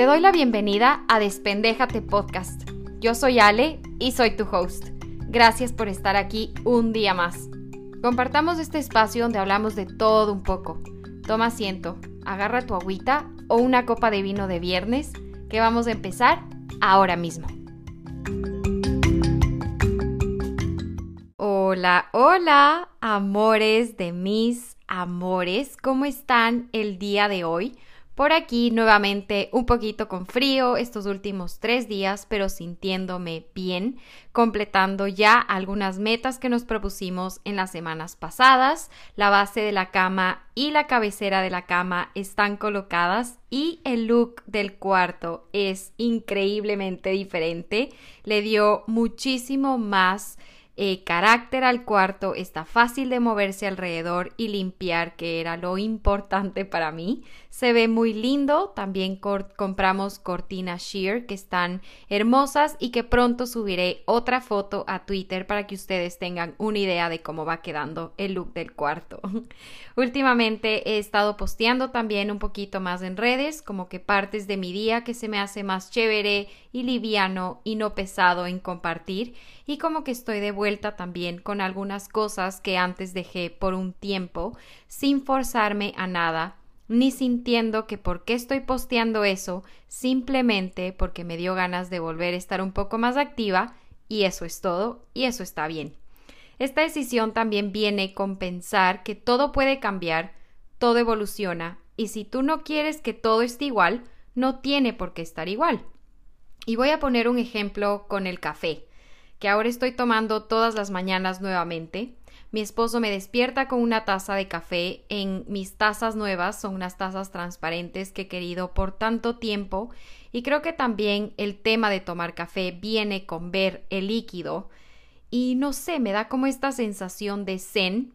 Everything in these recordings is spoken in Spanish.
Te doy la bienvenida a Despendéjate Podcast. Yo soy Ale y soy tu host. Gracias por estar aquí un día más. Compartamos este espacio donde hablamos de todo un poco. Toma asiento, agarra tu agüita o una copa de vino de viernes, que vamos a empezar ahora mismo. Hola, hola, amores de mis amores, ¿cómo están el día de hoy? Por aquí nuevamente un poquito con frío estos últimos tres días, pero sintiéndome bien, completando ya algunas metas que nos propusimos en las semanas pasadas. La base de la cama y la cabecera de la cama están colocadas y el look del cuarto es increíblemente diferente. Le dio muchísimo más eh, carácter al cuarto, está fácil de moverse alrededor y limpiar, que era lo importante para mí. Se ve muy lindo, también compramos cortinas sheer que están hermosas y que pronto subiré otra foto a Twitter para que ustedes tengan una idea de cómo va quedando el look del cuarto. Últimamente he estado posteando también un poquito más en redes, como que partes de mi día que se me hace más chévere y liviano y no pesado en compartir y como que estoy de vuelta también con algunas cosas que antes dejé por un tiempo sin forzarme a nada ni sintiendo que por qué estoy posteando eso, simplemente porque me dio ganas de volver a estar un poco más activa y eso es todo y eso está bien. Esta decisión también viene con pensar que todo puede cambiar, todo evoluciona y si tú no quieres que todo esté igual, no tiene por qué estar igual. Y voy a poner un ejemplo con el café que ahora estoy tomando todas las mañanas nuevamente. Mi esposo me despierta con una taza de café. En mis tazas nuevas son unas tazas transparentes que he querido por tanto tiempo y creo que también el tema de tomar café viene con ver el líquido y no sé, me da como esta sensación de zen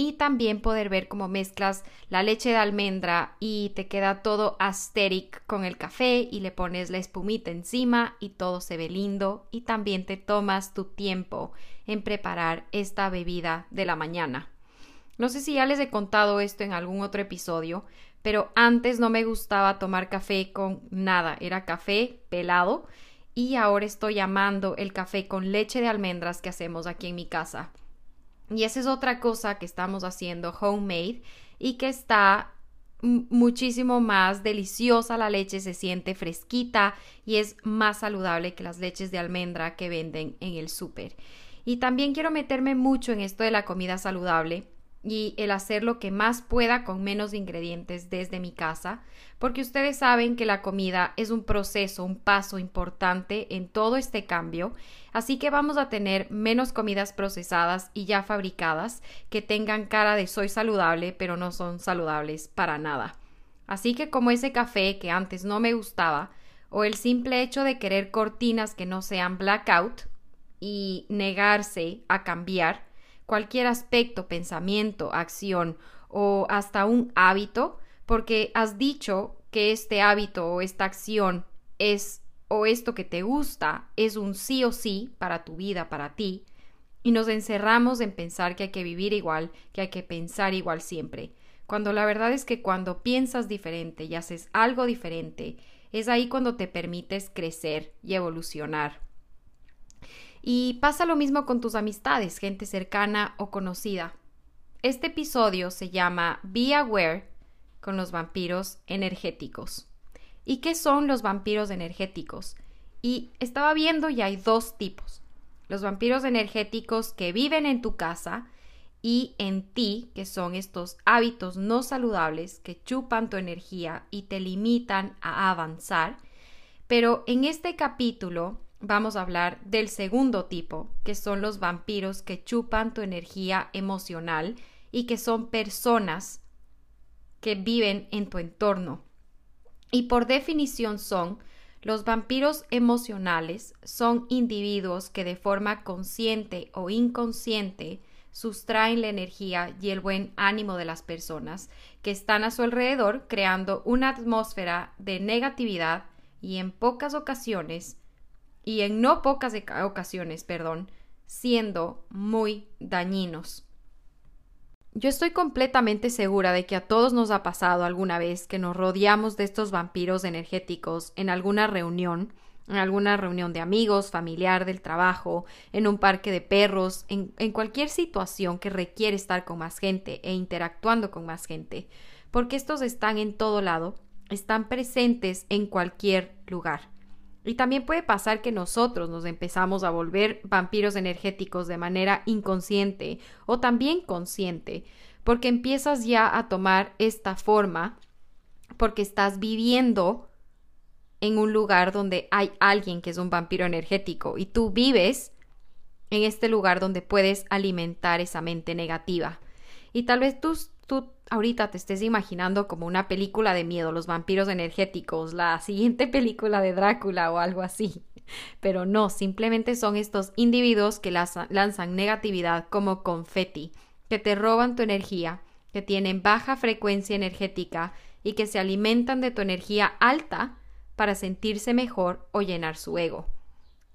y también poder ver cómo mezclas la leche de almendra y te queda todo asteric con el café y le pones la espumita encima y todo se ve lindo y también te tomas tu tiempo en preparar esta bebida de la mañana. No sé si ya les he contado esto en algún otro episodio, pero antes no me gustaba tomar café con nada, era café pelado y ahora estoy amando el café con leche de almendras que hacemos aquí en mi casa. Y esa es otra cosa que estamos haciendo homemade y que está muchísimo más deliciosa la leche, se siente fresquita y es más saludable que las leches de almendra que venden en el súper. Y también quiero meterme mucho en esto de la comida saludable y el hacer lo que más pueda con menos ingredientes desde mi casa, porque ustedes saben que la comida es un proceso, un paso importante en todo este cambio, así que vamos a tener menos comidas procesadas y ya fabricadas que tengan cara de soy saludable, pero no son saludables para nada. Así que como ese café que antes no me gustaba, o el simple hecho de querer cortinas que no sean blackout y negarse a cambiar, cualquier aspecto, pensamiento, acción o hasta un hábito, porque has dicho que este hábito o esta acción es o esto que te gusta es un sí o sí para tu vida, para ti, y nos encerramos en pensar que hay que vivir igual, que hay que pensar igual siempre, cuando la verdad es que cuando piensas diferente y haces algo diferente, es ahí cuando te permites crecer y evolucionar. Y pasa lo mismo con tus amistades, gente cercana o conocida. Este episodio se llama Be Aware con los vampiros energéticos. ¿Y qué son los vampiros energéticos? Y estaba viendo y hay dos tipos. Los vampiros energéticos que viven en tu casa y en ti, que son estos hábitos no saludables que chupan tu energía y te limitan a avanzar. Pero en este capítulo vamos a hablar del segundo tipo, que son los vampiros que chupan tu energía emocional y que son personas que viven en tu entorno. Y por definición son los vampiros emocionales son individuos que de forma consciente o inconsciente sustraen la energía y el buen ánimo de las personas que están a su alrededor, creando una atmósfera de negatividad y en pocas ocasiones y en no pocas ocasiones, perdón, siendo muy dañinos. yo estoy completamente segura de que a todos nos ha pasado alguna vez que nos rodeamos de estos vampiros energéticos en alguna reunión, en alguna reunión de amigos, familiar, del trabajo, en un parque de perros, en, cualquier situación que requiere estar con más gente e interactuando con más gente, porque estos están en todo lado, están presentes en cualquier lugar. Y también puede pasar que nosotros nos empezamos a volver vampiros energéticos de manera inconsciente o también consciente, porque empiezas ya a tomar esta forma porque estás viviendo en un lugar donde hay alguien que es un vampiro energético y tú vives en este lugar donde puedes alimentar esa mente negativa. Y tal vez tú, tú ahorita te estés imaginando como una película de miedo, los vampiros energéticos, la siguiente película de Drácula o algo así. Pero no, simplemente son estos individuos que lanzan negatividad como confeti, que te roban tu energía, que tienen baja frecuencia energética y que se alimentan de tu energía alta para sentirse mejor o llenar su ego.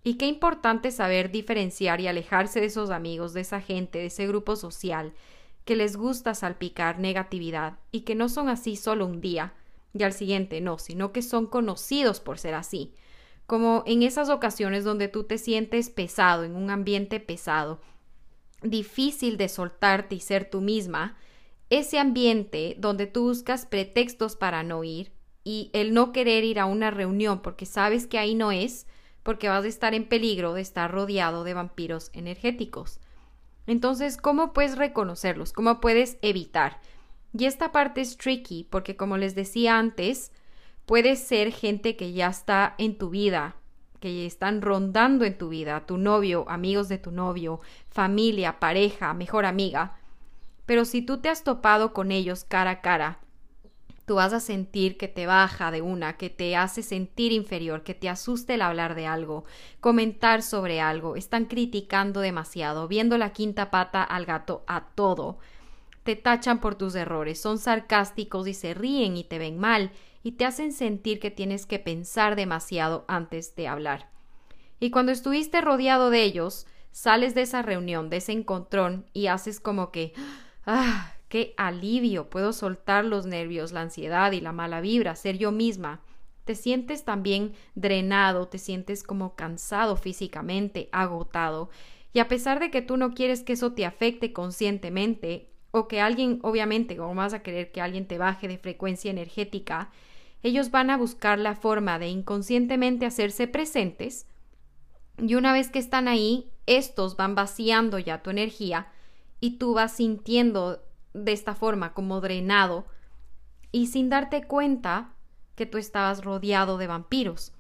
Y qué importante saber diferenciar y alejarse de esos amigos, de esa gente, de ese grupo social, que les gusta salpicar negatividad y que no son así solo un día y al siguiente no, sino que son conocidos por ser así. Como en esas ocasiones donde tú te sientes pesado, en un ambiente pesado, difícil de soltarte y ser tú misma, ese ambiente donde tú buscas pretextos para no ir y el no querer ir a una reunión porque sabes que ahí no es, porque vas a estar en peligro de estar rodeado de vampiros energéticos. Entonces, ¿cómo puedes reconocerlos? ¿Cómo puedes evitar? Y esta parte es tricky porque, como les decía antes, puede ser gente que ya está en tu vida, que están rondando en tu vida, tu novio, amigos de tu novio, familia, pareja, mejor amiga. Pero si tú te has topado con ellos cara a cara, tú vas a sentir que te baja de una, que te hace sentir inferior, que te asuste el hablar de algo, comentar sobre algo, están criticando demasiado, viendo la quinta pata al gato a todo. Te tachan por tus errores, son sarcásticos y se ríen y te ven mal y te hacen sentir que tienes que pensar demasiado antes de hablar. Y cuando estuviste rodeado de ellos, sales de esa reunión, de ese encontrón y haces como que ah, Qué alivio, puedo soltar los nervios, la ansiedad y la mala vibra, ser yo misma. Te sientes también drenado, te sientes como cansado físicamente, agotado. Y a pesar de que tú no quieres que eso te afecte conscientemente, o que alguien, obviamente, como vas a querer que alguien te baje de frecuencia energética, ellos van a buscar la forma de inconscientemente hacerse presentes, y una vez que están ahí, estos van vaciando ya tu energía y tú vas sintiendo de esta forma, como drenado, y sin darte cuenta que tú estabas rodeado de vampiros.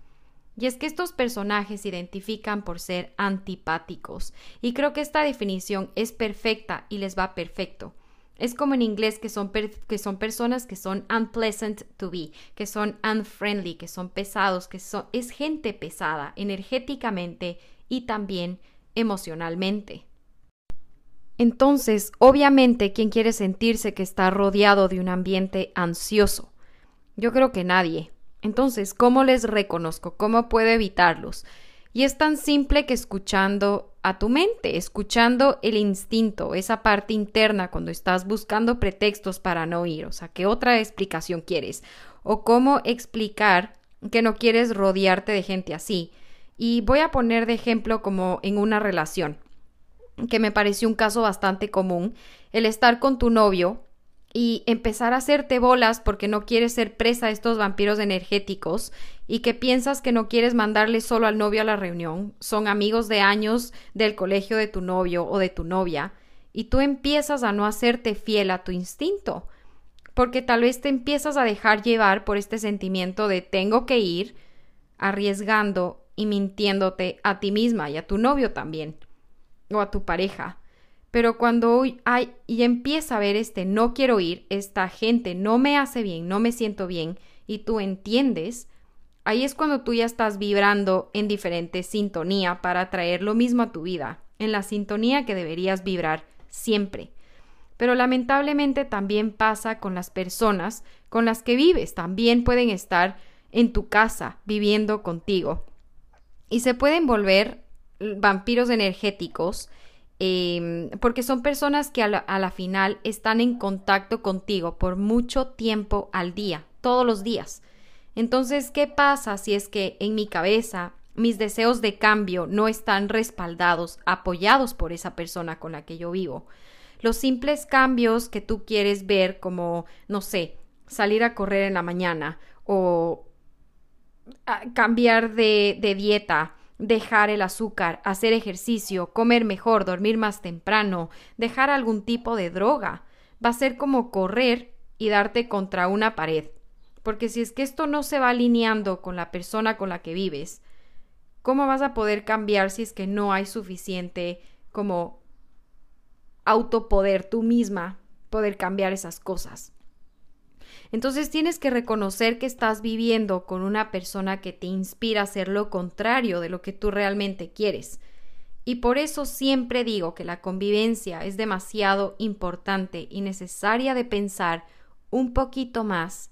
Y es que estos personajes se identifican por ser antipáticos, y creo que esta definición es perfecta y les va perfecto. Es como en inglés que son, que son personas que son unpleasant to be, que son unfriendly, que son pesados, que son, es gente pesada energéticamente y también emocionalmente. Entonces, obviamente, ¿quién quiere sentirse que está rodeado de un ambiente ansioso? Yo creo que nadie. Entonces, ¿cómo les reconozco? ¿Cómo puedo evitarlos? Y es tan simple que escuchando a tu mente, escuchando el instinto, esa parte interna cuando estás buscando pretextos para no ir, o sea, ¿qué otra explicación quieres? O cómo explicar que no quieres rodearte de gente así. Y voy a poner de ejemplo como en una relación que me pareció un caso bastante común, el estar con tu novio y empezar a hacerte bolas porque no quieres ser presa de estos vampiros energéticos y que piensas que no quieres mandarle solo al novio a la reunión, son amigos de años del colegio de tu novio o de tu novia, y tú empiezas a no hacerte fiel a tu instinto, porque tal vez te empiezas a dejar llevar por este sentimiento de tengo que ir, arriesgando y mintiéndote a ti misma y a tu novio también o a tu pareja. Pero cuando hay y empieza a ver este no quiero ir, esta gente no me hace bien, no me siento bien y tú entiendes, ahí es cuando tú ya estás vibrando en diferente sintonía para atraer lo mismo a tu vida, en la sintonía que deberías vibrar siempre. Pero lamentablemente también pasa con las personas con las que vives, también pueden estar en tu casa viviendo contigo y se pueden volver vampiros energéticos Em, porque son personas que a la, final están en contacto contigo por mucho tiempo al día, todos los días. Entonces, ¿qué pasa si es que en mi cabeza mis deseos de cambio no están respaldados, apoyados por esa persona con la que yo vivo? Los simples cambios que tú quieres ver como, no sé, salir a correr en la mañana o ah, cambiar de, de dieta, dejar el azúcar, hacer ejercicio, comer mejor, dormir más temprano, dejar algún tipo de droga. Va a ser como correr y darte contra una pared. Porque si es que esto no se va alineando con la persona con la que vives, ¿cómo vas a poder cambiar si es que no hay suficiente como autopoder tú misma poder cambiar esas cosas? Entonces tienes que reconocer que estás viviendo con una persona que te inspira a hacer lo contrario de lo que tú realmente quieres. Y por eso siempre digo que la convivencia es demasiado importante y necesaria de pensar un poquito más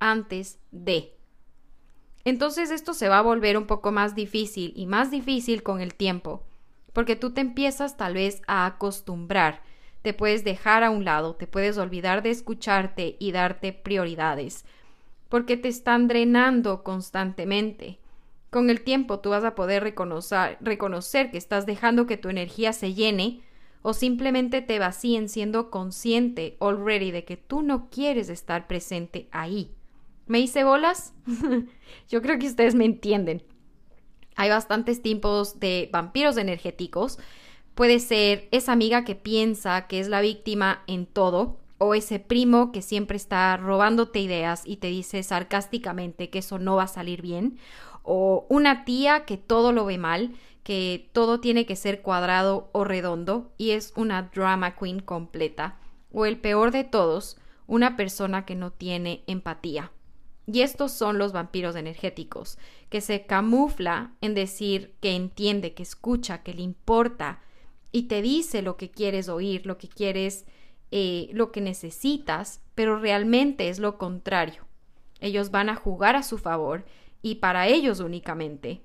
antes de. Entonces esto se va a volver un poco más difícil y más difícil con el tiempo, porque tú te empiezas tal vez a acostumbrar, te puedes dejar a un lado, te puedes olvidar de escucharte y darte prioridades, porque te están drenando constantemente. Con el tiempo tú vas a poder reconocer, que estás dejando que tu energía se llene o simplemente te vacíen siendo consciente already de que tú no quieres estar presente ahí. ¿Me hice bolas? Yo creo que ustedes me entienden. Hay bastantes tipos de vampiros energéticos. Puede ser esa amiga que piensa que es la víctima en todo, o ese primo que siempre está robándote ideas y te dice sarcásticamente que eso no va a salir bien, o una tía que todo lo ve mal, que todo tiene que ser cuadrado o redondo y es una drama queen completa, o el peor de todos, una persona que no tiene empatía. Y estos son los vampiros energéticos, que se camufla en decir que entiende, que escucha, que le importa y te dice lo que quieres oír, lo que quieres, eh, lo que necesitas, pero realmente es lo contrario. Ellos van a jugar a su favor y para ellos únicamente.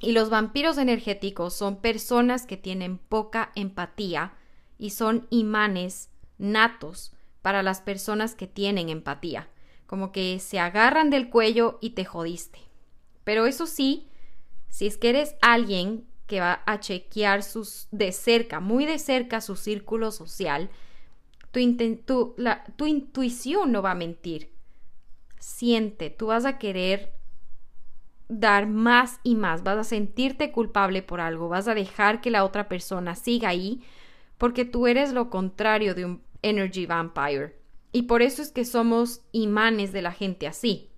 Y los vampiros energéticos son personas que tienen poca empatía y son imanes natos para las personas que tienen empatía como que se agarran del cuello y te jodiste. Pero eso sí, si es que eres alguien que va a chequear sus, de cerca, muy de cerca su círculo social, tu, tu intuición no va a mentir. Siente, tú vas a querer dar más y más, vas a sentirte culpable por algo, vas a dejar que la otra persona siga ahí, porque tú eres lo contrario de un energy vampire. Y por eso es que somos imanes de la gente así.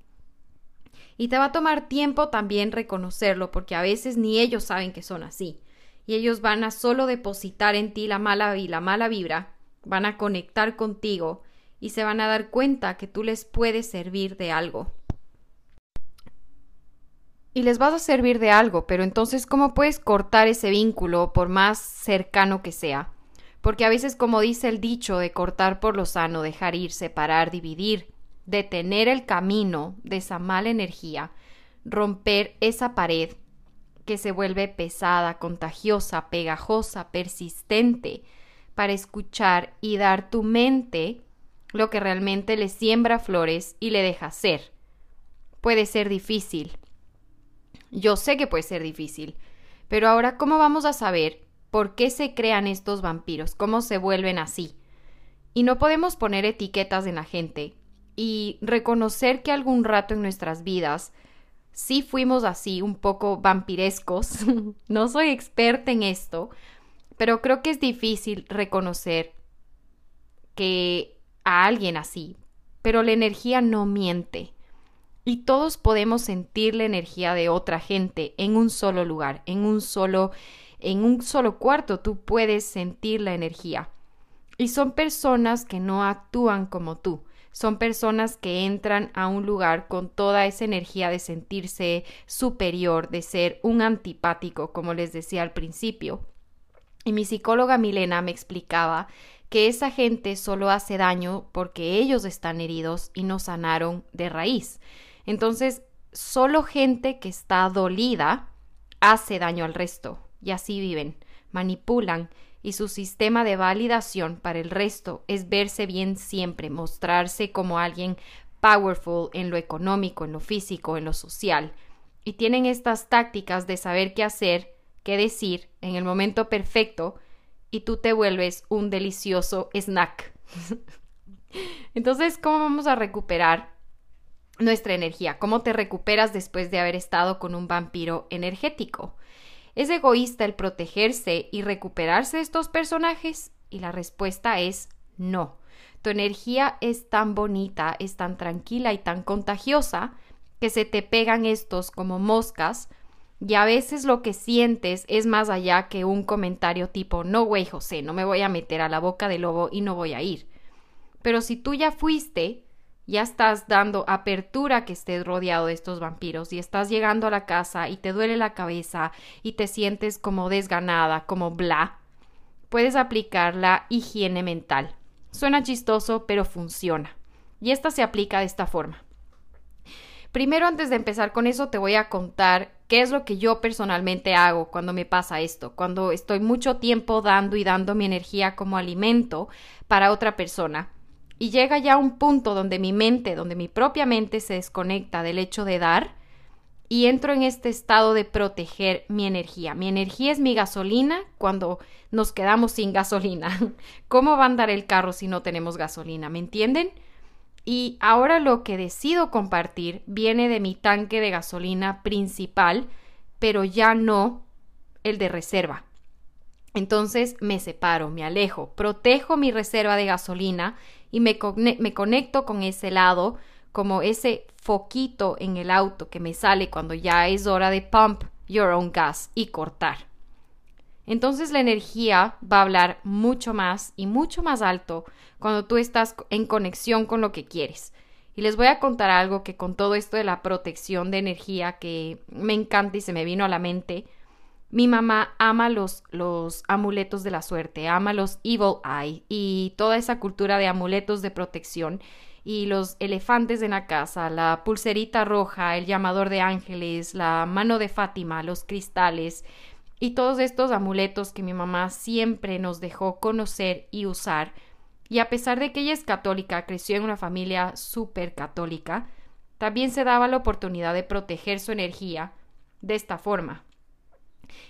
Y te va a tomar tiempo también reconocerlo, porque a veces ni ellos saben que son así. Y ellos van a solo depositar en ti la mala y la mala vibra, van a conectar contigo y se van a dar cuenta que tú les puedes servir de algo. Y les vas a servir de algo, pero entonces, ¿cómo puedes cortar ese vínculo por más cercano que sea? porque a veces, como dice el dicho, de cortar por lo sano, dejar ir, separar, dividir, detener el camino de esa mala energía, romper esa pared que se vuelve pesada, contagiosa, pegajosa, persistente, para escuchar y dar tu mente lo que realmente le siembra flores y le deja ser. Puede ser difícil. Yo sé que puede ser difícil, pero ahora, ¿cómo vamos a saber por qué se crean estos vampiros, cómo se vuelven así. Y no podemos poner etiquetas en la gente y reconocer que algún rato en nuestras vidas sí fuimos así, un poco vampirescos. no soy experta en esto, pero creo que es difícil reconocer que a alguien así, pero la energía no miente. Y todos podemos sentir la energía de otra gente en un solo lugar, en un solo en un solo cuarto tú puedes sentir la energía. Y son personas que no actúan como tú. Son personas que entran a un lugar con toda esa energía de sentirse superior, de ser un antipático, como les decía al principio. Y mi psicóloga Milena me explicaba que esa gente solo hace daño porque ellos están heridos y no sanaron de raíz. Entonces, solo gente que está dolida hace daño al resto y así viven, manipulan y su sistema de validación para el resto es verse bien siempre, mostrarse como alguien powerful en lo económico, en lo físico, en lo social. Y tienen estas tácticas de saber qué hacer, qué decir en el momento perfecto y tú te vuelves un delicioso snack. Entonces, ¿cómo vamos a recuperar nuestra energía? ¿Cómo te recuperas después de haber estado con un vampiro energético? ¿Es egoísta el protegerse y recuperarse de estos personajes? Y la respuesta es no. Tu energía es tan bonita, es tan tranquila y tan contagiosa que se te pegan estos como moscas y a veces lo que sientes es más allá que un comentario tipo no güey José, no me voy a meter a la boca del lobo y no voy a ir. Pero si tú ya fuiste ya estás dando apertura que estés rodeado de estos vampiros y estás llegando a la casa y te duele la cabeza y te sientes como desganada, como bla, puedes aplicar la higiene mental. Suena chistoso, pero funciona. Y esta se aplica de esta forma. Primero, antes de empezar con eso, te voy a contar qué es lo que yo personalmente hago cuando me pasa esto, cuando estoy mucho tiempo dando y dando mi energía como alimento para otra persona y llega ya un punto donde mi mente, donde mi propia mente se desconecta del hecho de dar y entro en este estado de proteger mi energía. Mi energía es mi gasolina cuando nos quedamos sin gasolina. ¿Cómo va a andar el carro si no tenemos gasolina? ¿Me entienden? Y ahora lo que decido compartir viene de mi tanque de gasolina principal, pero ya no el de reserva. Entonces me separo, me alejo, protejo mi reserva de gasolina y me, conecto con ese lado, como ese foquito en el auto que me sale cuando ya es hora de pump your own gas y cortar. Entonces la energía va a hablar mucho más y mucho más alto cuando tú estás en conexión con lo que quieres. Y les voy a contar algo que con todo esto de la protección de energía que me encanta y se me vino a la mente mi mamá ama los, los amuletos de la suerte, ama los Evil Eye y toda esa cultura de amuletos de protección y los elefantes en la casa, la pulserita roja, el llamador de ángeles, la mano de Fátima, los cristales y todos estos amuletos que mi mamá siempre nos dejó conocer y usar. Y a pesar de que ella es católica, creció en una familia súper católica, también se daba la oportunidad de proteger su energía de esta forma.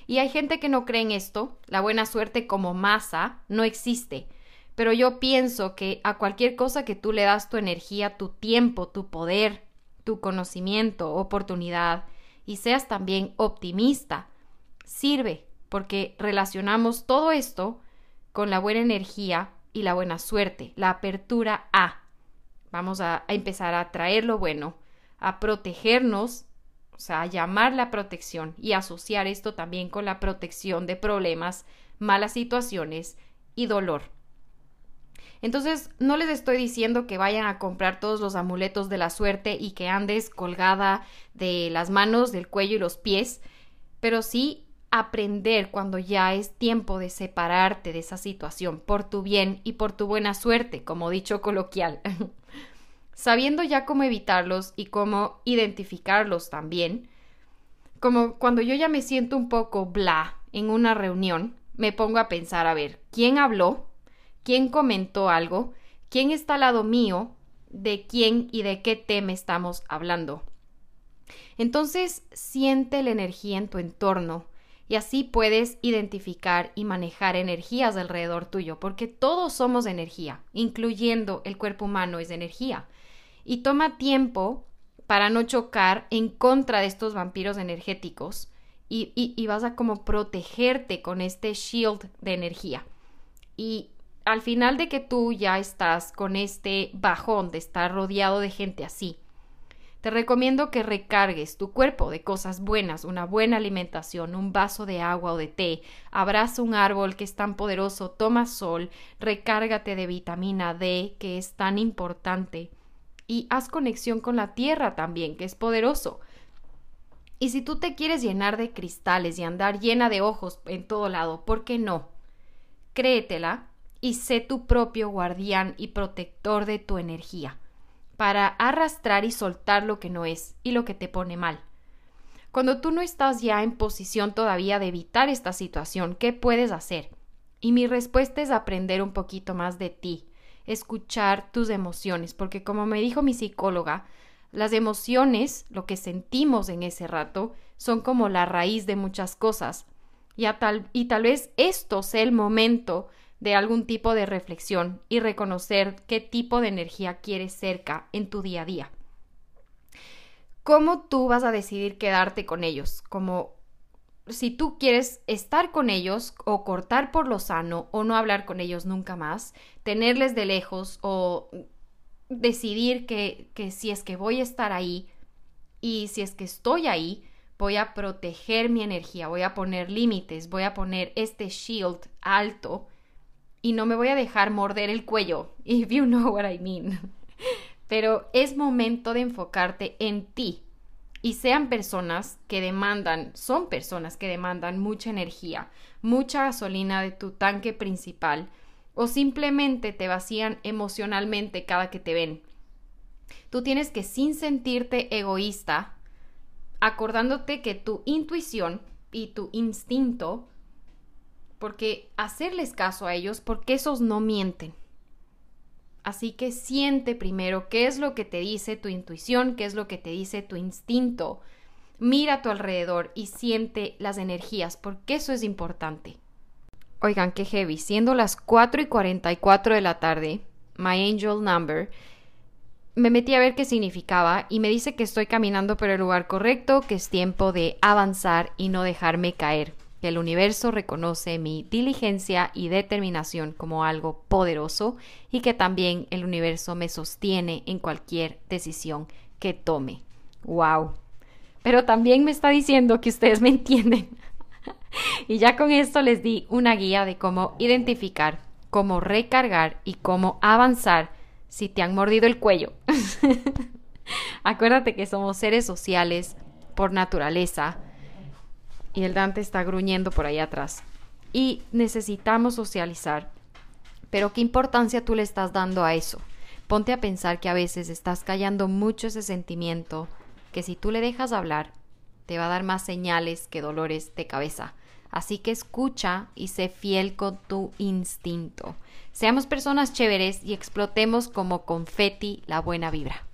Y hay gente que no cree en esto, la buena suerte como masa no existe. Pero yo pienso que a cualquier cosa que tú le das tu energía, tu tiempo, tu poder, tu conocimiento, oportunidad, y seas también optimista, sirve, porque relacionamos todo esto con la buena energía y la buena suerte, la apertura a. Vamos a, empezar a traer lo bueno, a protegernos o sea, llamar la protección y asociar esto también con la protección de problemas, malas situaciones y dolor. Entonces, no les estoy diciendo que vayan a comprar todos los amuletos de la suerte y que andes colgada de las manos, del cuello y los pies, pero sí aprender cuando ya es tiempo de separarte de esa situación por tu bien y por tu buena suerte, como dicho coloquial. sabiendo ya cómo evitarlos y cómo identificarlos también, como cuando yo ya me siento un poco bla en una reunión, me pongo a pensar, a ver, ¿quién habló? ¿Quién comentó algo? ¿Quién está al lado mío? ¿De quién y de qué tema estamos hablando? Entonces, siente la energía en tu entorno y así puedes identificar y manejar energías alrededor tuyo, porque todos somos energía, incluyendo el cuerpo humano es energía y toma tiempo para no chocar en contra de estos vampiros energéticos y, y, vas a como protegerte con este shield de energía. Y al final de que tú ya estás con este bajón de estar rodeado de gente así, te recomiendo que recargues tu cuerpo de cosas buenas, una buena alimentación, un vaso de agua o de té, abraza un árbol que es tan poderoso, toma sol, recárgate de vitamina D que es tan importante y haz conexión con la tierra también, que es poderoso. Y si tú te quieres llenar de cristales y andar llena de ojos en todo lado, ¿por qué no? Créetela y sé tu propio guardián y protector de tu energía, para arrastrar y soltar lo que no es y lo que te pone mal. Cuando tú no estás ya en posición todavía de evitar esta situación, ¿qué puedes hacer? Y mi respuesta es aprender un poquito más de ti, escuchar tus emociones, porque como me dijo mi psicóloga, las emociones, lo que sentimos en ese rato, son como la raíz de muchas cosas. Y, tal, y tal vez esto sea el momento de algún tipo de reflexión y reconocer qué tipo de energía quieres cerca en tu día a día. ¿Cómo tú vas a decidir quedarte con ellos? Como si tú quieres estar con ellos o cortar por lo sano o no hablar con ellos nunca más, tenerles de lejos o decidir que, que si es que voy a estar ahí y si es que estoy ahí, voy a proteger mi energía, voy a poner límites, voy a poner este shield alto y no me voy a dejar morder el cuello, if you know what I mean. Pero es momento de enfocarte en ti, y sean personas que demandan, son personas que demandan mucha energía, mucha gasolina de tu tanque principal o simplemente te vacían emocionalmente cada que te ven. Tú tienes que sin sentirte egoísta, acordándote que tu intuición y tu instinto, porque hacerles caso a ellos, porque esos no mienten. Así que siente primero qué es lo que te dice tu intuición, qué es lo que te dice tu instinto. Mira a tu alrededor y siente las energías, porque eso es importante. Oigan, qué heavy. Siendo las 4 y 44 de la tarde, my angel number, me metí a ver qué significaba y me dice que estoy caminando por el lugar correcto, que es tiempo de avanzar y no dejarme caer que el universo reconoce mi diligencia y determinación como algo poderoso y que también el universo me sostiene en cualquier decisión que tome. ¡Wow! Pero también me está diciendo que ustedes me entienden. y ya con esto les di una guía de cómo identificar, cómo recargar y cómo avanzar si te han mordido el cuello. Acuérdate que somos seres sociales por naturaleza y el Dante está gruñendo por ahí atrás. Y necesitamos socializar. Pero ¿qué importancia tú le estás dando a eso? Ponte a pensar que a veces estás callando mucho ese sentimiento, que si tú le dejas hablar, te va a dar más señales que dolores de cabeza. Así que escucha y sé fiel con tu instinto. Seamos personas chéveres y explotemos como confeti la buena vibra.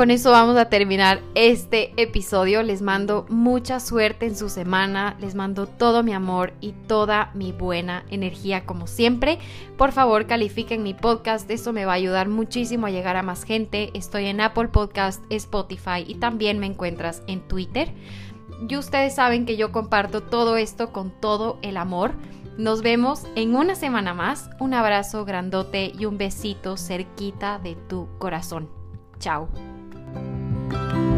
Con eso vamos a terminar este episodio. Les mando mucha suerte en su semana. Les mando todo mi amor y toda mi buena energía como siempre. Por favor, califiquen mi podcast. Eso me va a ayudar muchísimo a llegar a más gente. Estoy en Apple Podcast, Spotify y también me encuentras en Twitter. Y ustedes saben que yo comparto todo esto con todo el amor. Nos vemos en una semana más. Un abrazo grandote y un besito cerquita de tu corazón. Chao. Thank you.